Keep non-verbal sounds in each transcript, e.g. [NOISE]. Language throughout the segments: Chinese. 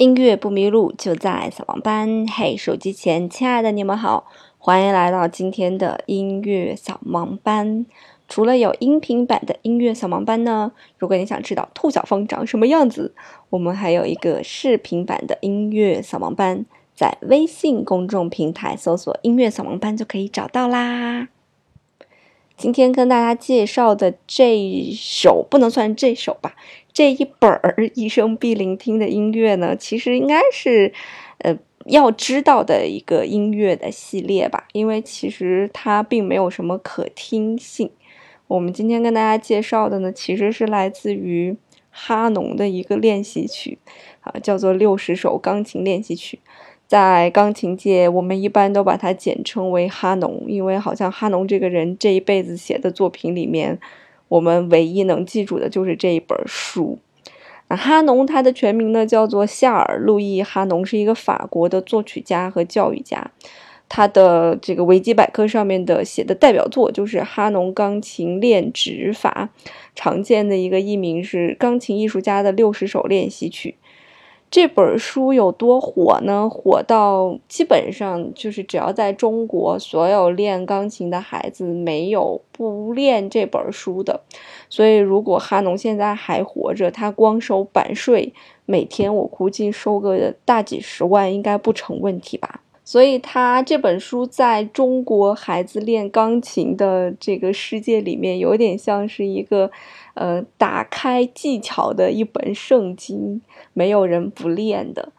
音乐不迷路，就在扫盲班。嘿，手机前亲爱的你们好，欢迎来到今天的音乐扫盲班。除了有音频版的音乐扫盲班呢，如果你想知道兔小峰长什么样子，我们还有一个视频版的音乐扫盲班，在微信公众平台搜索“音乐扫盲班”就可以找到啦。今天跟大家介绍的这一首不能算这首吧，这一本儿《一生必聆听》的音乐呢，其实应该是，呃，要知道的一个音乐的系列吧，因为其实它并没有什么可听性。我们今天跟大家介绍的呢，其实是来自于哈农的一个练习曲，啊，叫做《六十首钢琴练习曲》。在钢琴界，我们一般都把它简称为哈农，因为好像哈农这个人这一辈子写的作品里面，我们唯一能记住的就是这一本书。那哈农他的全名呢叫做夏尔·路易·哈农，是一个法国的作曲家和教育家。他的这个维基百科上面的写的代表作就是《哈农钢琴练指法》，常见的一个译名是《钢琴艺术家的六十首练习曲》。这本书有多火呢？火到基本上就是只要在中国，所有练钢琴的孩子没有不练这本书的。所以，如果哈农现在还活着，他光收版税，每天我估计收个大几十万应该不成问题吧。所以，他这本书在中国孩子练钢琴的这个世界里面，有点像是一个。呃，打开技巧的一本圣经，没有人不练的。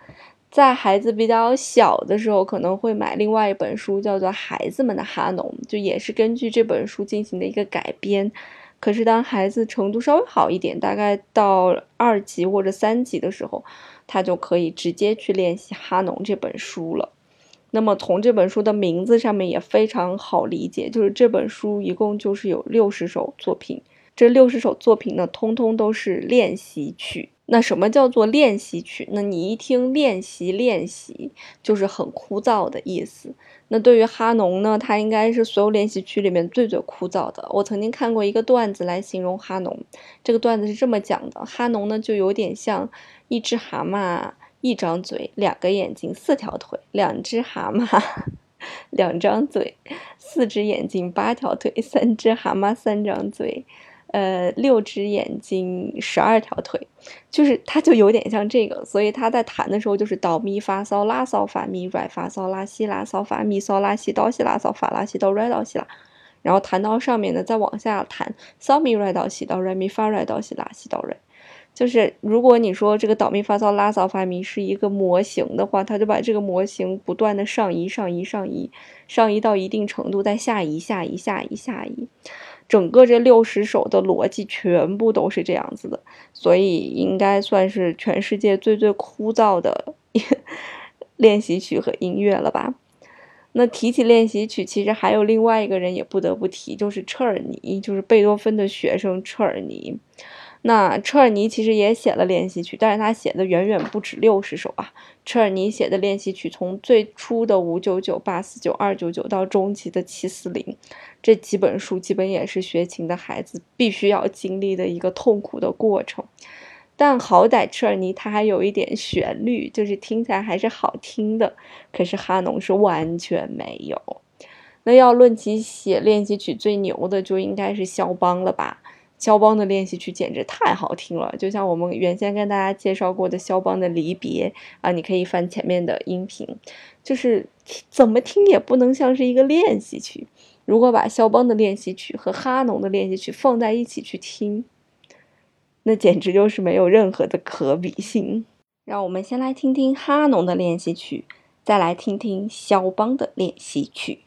在孩子比较小的时候，可能会买另外一本书，叫做《孩子们的哈农》，就也是根据这本书进行的一个改编。可是，当孩子程度稍微好一点，大概到二级或者三级的时候，他就可以直接去练习哈农这本书了。那么，从这本书的名字上面也非常好理解，就是这本书一共就是有六十首作品。这六十首作品呢，通通都是练习曲。那什么叫做练习曲？那你一听练习练习，就是很枯燥的意思。那对于哈农呢，他应该是所有练习曲里面最最枯燥的。我曾经看过一个段子来形容哈农，这个段子是这么讲的：哈农呢，就有点像一只蛤蟆，一张嘴，两个眼睛，四条腿；两只蛤蟆，[LAUGHS] 两张嘴，四只眼睛，八条腿；三只蛤蟆，三张嘴。呃，六只眼睛，十二条腿，就是它就有点像这个，所以他在弹的时候就是哆咪发嗦拉嗦发咪来发嗦拉西拉嗦发咪嗦拉西哆西拉嗦发拉西哆来哆西拉，然后弹到上面呢，再往下弹嗦咪来哆西哆来咪发来哆西拉西哆来，就是如果你说这个哆咪发骚拉骚发咪是一个模型的话，他就把这个模型不断的上移上移上移上移到一定程度，再下移下移下移下移。整个这六十首的逻辑全部都是这样子的，所以应该算是全世界最最枯燥的 [LAUGHS] 练习曲和音乐了吧？那提起练习曲，其实还有另外一个人也不得不提，就是车尔尼，就是贝多芬的学生车尔尼。那车尔尼其实也写了练习曲，但是他写的远远不止六十首啊。车尔尼写的练习曲，从最初的五九九、八四九、二九九到中极的七四零，这几本书基本也是学琴的孩子必须要经历的一个痛苦的过程。但好歹车尔尼他还有一点旋律，就是听起来还是好听的。可是哈农是完全没有。那要论起写练习曲最牛的，就应该是肖邦了吧？肖邦的练习曲简直太好听了，就像我们原先跟大家介绍过的肖邦的离别啊，你可以翻前面的音频，就是怎么听也不能像是一个练习曲。如果把肖邦的练习曲和哈农的练习曲放在一起去听，那简直就是没有任何的可比性。让我们先来听听哈农的练习曲，再来听听肖邦的练习曲。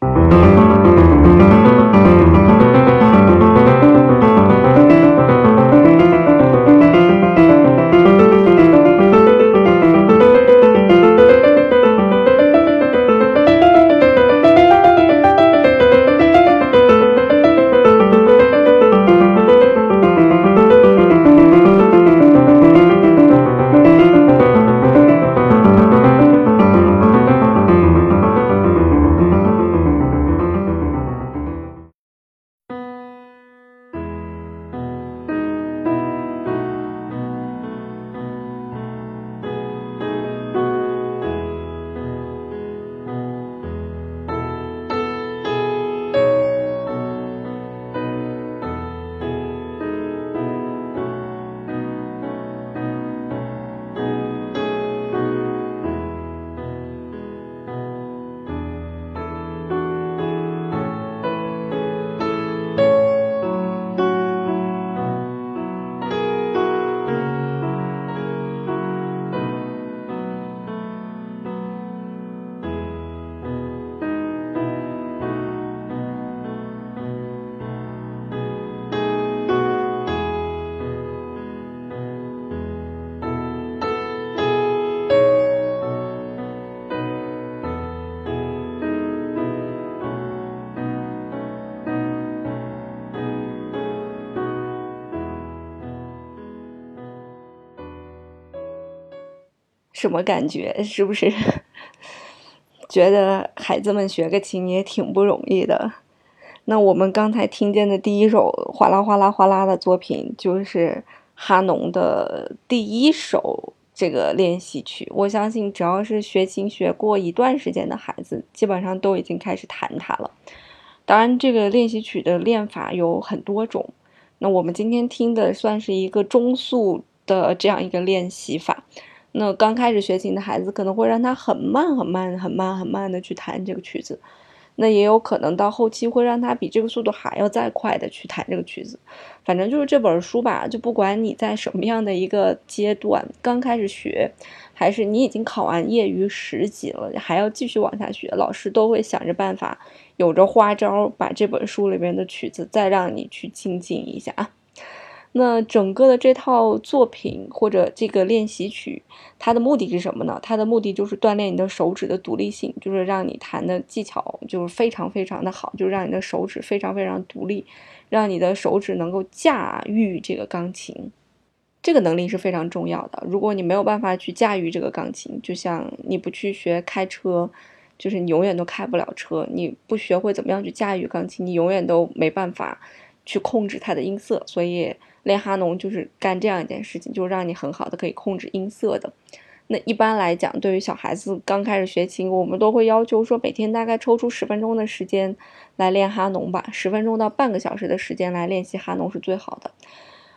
什么感觉？是不是觉得孩子们学个琴也挺不容易的？那我们刚才听见的第一首哗啦哗啦哗啦的作品，就是哈农的第一首这个练习曲。我相信，只要是学琴学过一段时间的孩子，基本上都已经开始弹它了。当然，这个练习曲的练法有很多种。那我们今天听的算是一个中速的这样一个练习法。那刚开始学琴的孩子可能会让他很慢、很慢、很慢、很慢的去弹这个曲子。那也有可能到后期会让他比这个速度还要再快的去弹这个曲子，反正就是这本书吧，就不管你在什么样的一个阶段，刚开始学，还是你已经考完业余十级了，还要继续往下学，老师都会想着办法，有着花招，把这本书里面的曲子再让你去精进一下。那整个的这套作品或者这个练习曲，它的目的是什么呢？它的目的就是锻炼你的手指的独立性，就是让你弹的技巧就是非常非常的好，就让你的手指非常非常独立，让你的手指能够驾驭这个钢琴。这个能力是非常重要的。如果你没有办法去驾驭这个钢琴，就像你不去学开车，就是你永远都开不了车。你不学会怎么样去驾驭钢琴，你永远都没办法去控制它的音色。所以。练哈农就是干这样一件事情，就让你很好的可以控制音色的。那一般来讲，对于小孩子刚开始学琴，我们都会要求说，每天大概抽出十分钟的时间来练哈农吧，十分钟到半个小时的时间来练习哈农是最好的。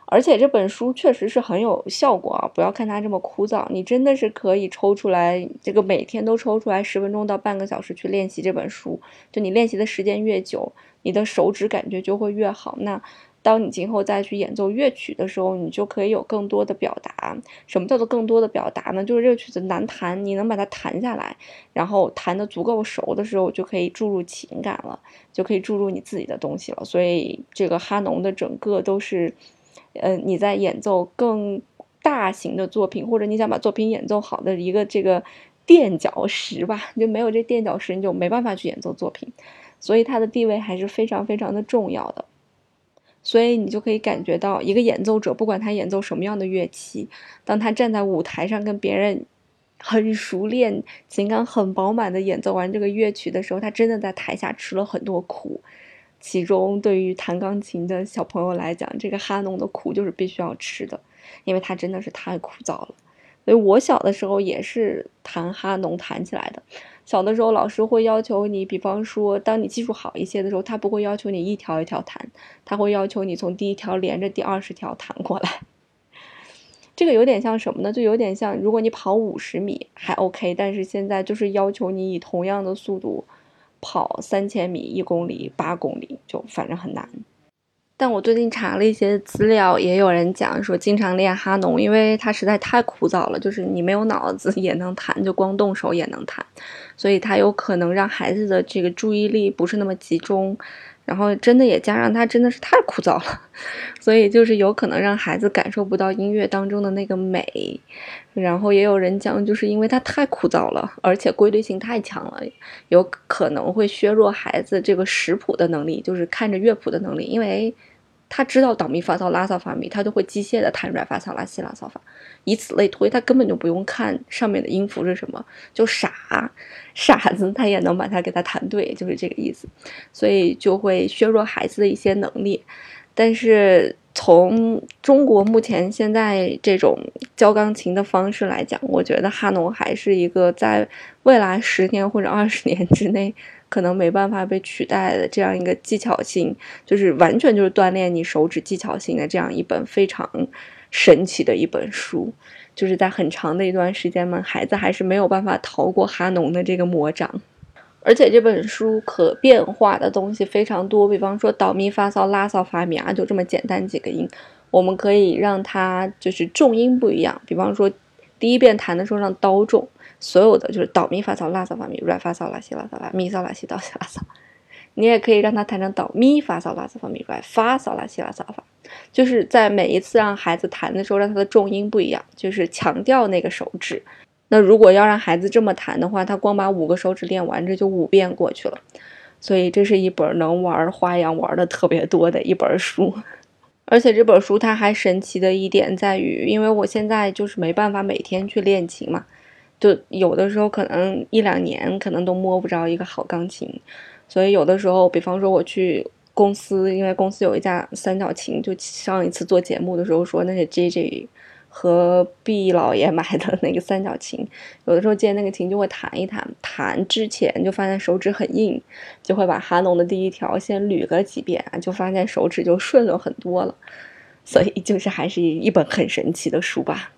而且这本书确实是很有效果啊！不要看它这么枯燥，你真的是可以抽出来，这个每天都抽出来十分钟到半个小时去练习这本书。就你练习的时间越久，你的手指感觉就会越好。那。当你今后再去演奏乐曲的时候，你就可以有更多的表达。什么叫做更多的表达呢？就是这个曲子难弹，你能把它弹下来，然后弹得足够熟的时候，就可以注入情感了，就可以注入你自己的东西了。所以这个哈农的整个都是，呃，你在演奏更大型的作品，或者你想把作品演奏好的一个这个垫脚石吧。就没有这垫脚石，你就没办法去演奏作品。所以它的地位还是非常非常的重要的。所以你就可以感觉到，一个演奏者，不管他演奏什么样的乐器，当他站在舞台上跟别人很熟练、情感很饱满的演奏完这个乐曲的时候，他真的在台下吃了很多苦。其中，对于弹钢琴的小朋友来讲，这个哈农的苦就是必须要吃的，因为它真的是太枯燥了。所以我小的时候也是弹哈农弹起来的。小的时候，老师会要求你，比方说，当你技术好一些的时候，他不会要求你一条一条弹，他会要求你从第一条连着第二十条弹过来。[LAUGHS] 这个有点像什么呢？就有点像，如果你跑五十米还 OK，但是现在就是要求你以同样的速度跑三千米、一公里、八公里，就反正很难。但我最近查了一些资料，也有人讲说，经常练哈农，因为它实在太枯燥了，就是你没有脑子也能弹，就光动手也能弹，所以它有可能让孩子的这个注意力不是那么集中。然后真的也加上他真的是太枯燥了，[LAUGHS] 所以就是有可能让孩子感受不到音乐当中的那个美。然后也有人讲，就是因为它太枯燥了，而且规律性太强了，有可能会削弱孩子这个识谱的能力，就是看着乐谱的能力，因为。他知道哆咪发嗦拉嗦发咪，他就会机械的弹出来发嗦拉西拉嗦发，以此类推，他根本就不用看上面的音符是什么，就傻傻子他也能把它给他弹对，就是这个意思，所以就会削弱孩子的一些能力。但是从中国目前现在这种教钢琴的方式来讲，我觉得哈农还是一个在未来十年或者二十年之内。可能没办法被取代的这样一个技巧性，就是完全就是锻炼你手指技巧性的这样一本非常神奇的一本书，就是在很长的一段时间嘛，孩子还是没有办法逃过哈农的这个魔掌。而且这本书可变化的东西非常多，比方说导咪发嗦拉嗦发咪啊，就这么简单几个音，我们可以让它就是重音不一样，比方说第一遍弹的时候让刀重。所有的就是导咪发嗦拉嗦发咪软发嗦拉西拉嗦发咪嗦拉西哆西拉嗦，你也可以让他弹成导咪发嗦拉嗦发咪软发嗦拉西拉嗦发，就是在每一次让孩子弹的时候，让他的重音不一样，就是强调那个手指。那如果要让孩子这么弹的话，他光把五个手指练完，这就五遍过去了。所以这是一本能玩花样玩的特别多的一本书。而且这本书它还神奇的一点在于，因为我现在就是没办法每天去练琴嘛。就有的时候可能一两年可能都摸不着一个好钢琴，所以有的时候，比方说我去公司，因为公司有一架三角琴，就上一次做节目的时候说那是 J J 和毕老爷买的那个三角琴，有的时候见那个琴就会弹一弹，弹之前就发现手指很硬，就会把哈农的第一条先捋个几遍，就发现手指就顺了很多了，所以就是还是一本很神奇的书吧。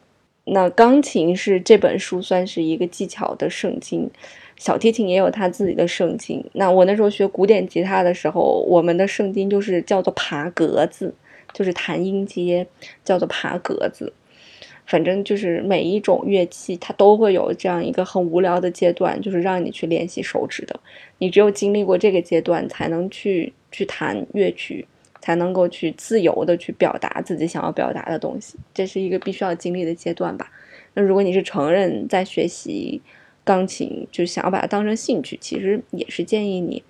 那钢琴是这本书算是一个技巧的圣经，小提琴也有它自己的圣经。那我那时候学古典吉他的时候，我们的圣经就是叫做爬格子，就是弹音阶叫做爬格子。反正就是每一种乐器它都会有这样一个很无聊的阶段，就是让你去练习手指的。你只有经历过这个阶段，才能去去弹乐曲。才能够去自由的去表达自己想要表达的东西，这是一个必须要经历的阶段吧。那如果你是成人在学习钢琴，就想要把它当成兴趣，其实也是建议你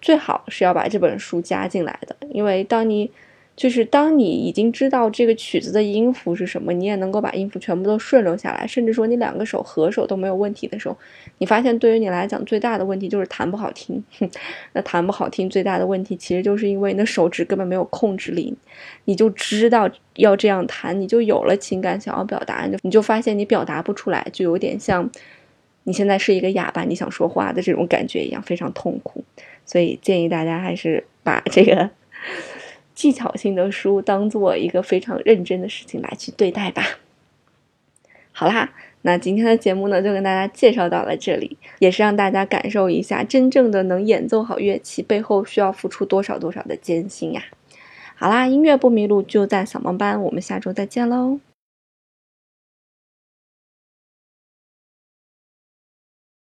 最好是要把这本书加进来的，因为当你。就是当你已经知道这个曲子的音符是什么，你也能够把音符全部都顺溜下来，甚至说你两个手合手都没有问题的时候，你发现对于你来讲最大的问题就是弹不好听。[LAUGHS] 那弹不好听最大的问题其实就是因为你的手指根本没有控制力，你就知道要这样弹，你就有了情感想要表达，你就发现你表达不出来，就有点像你现在是一个哑巴，你想说话的这种感觉一样，非常痛苦。所以建议大家还是把这个。技巧性的书当做一个非常认真的事情来去对待吧。好啦，那今天的节目呢就跟大家介绍到了这里，也是让大家感受一下真正的能演奏好乐器背后需要付出多少多少的艰辛呀。好啦，音乐不迷路就在扫盲班，我们下周再见喽。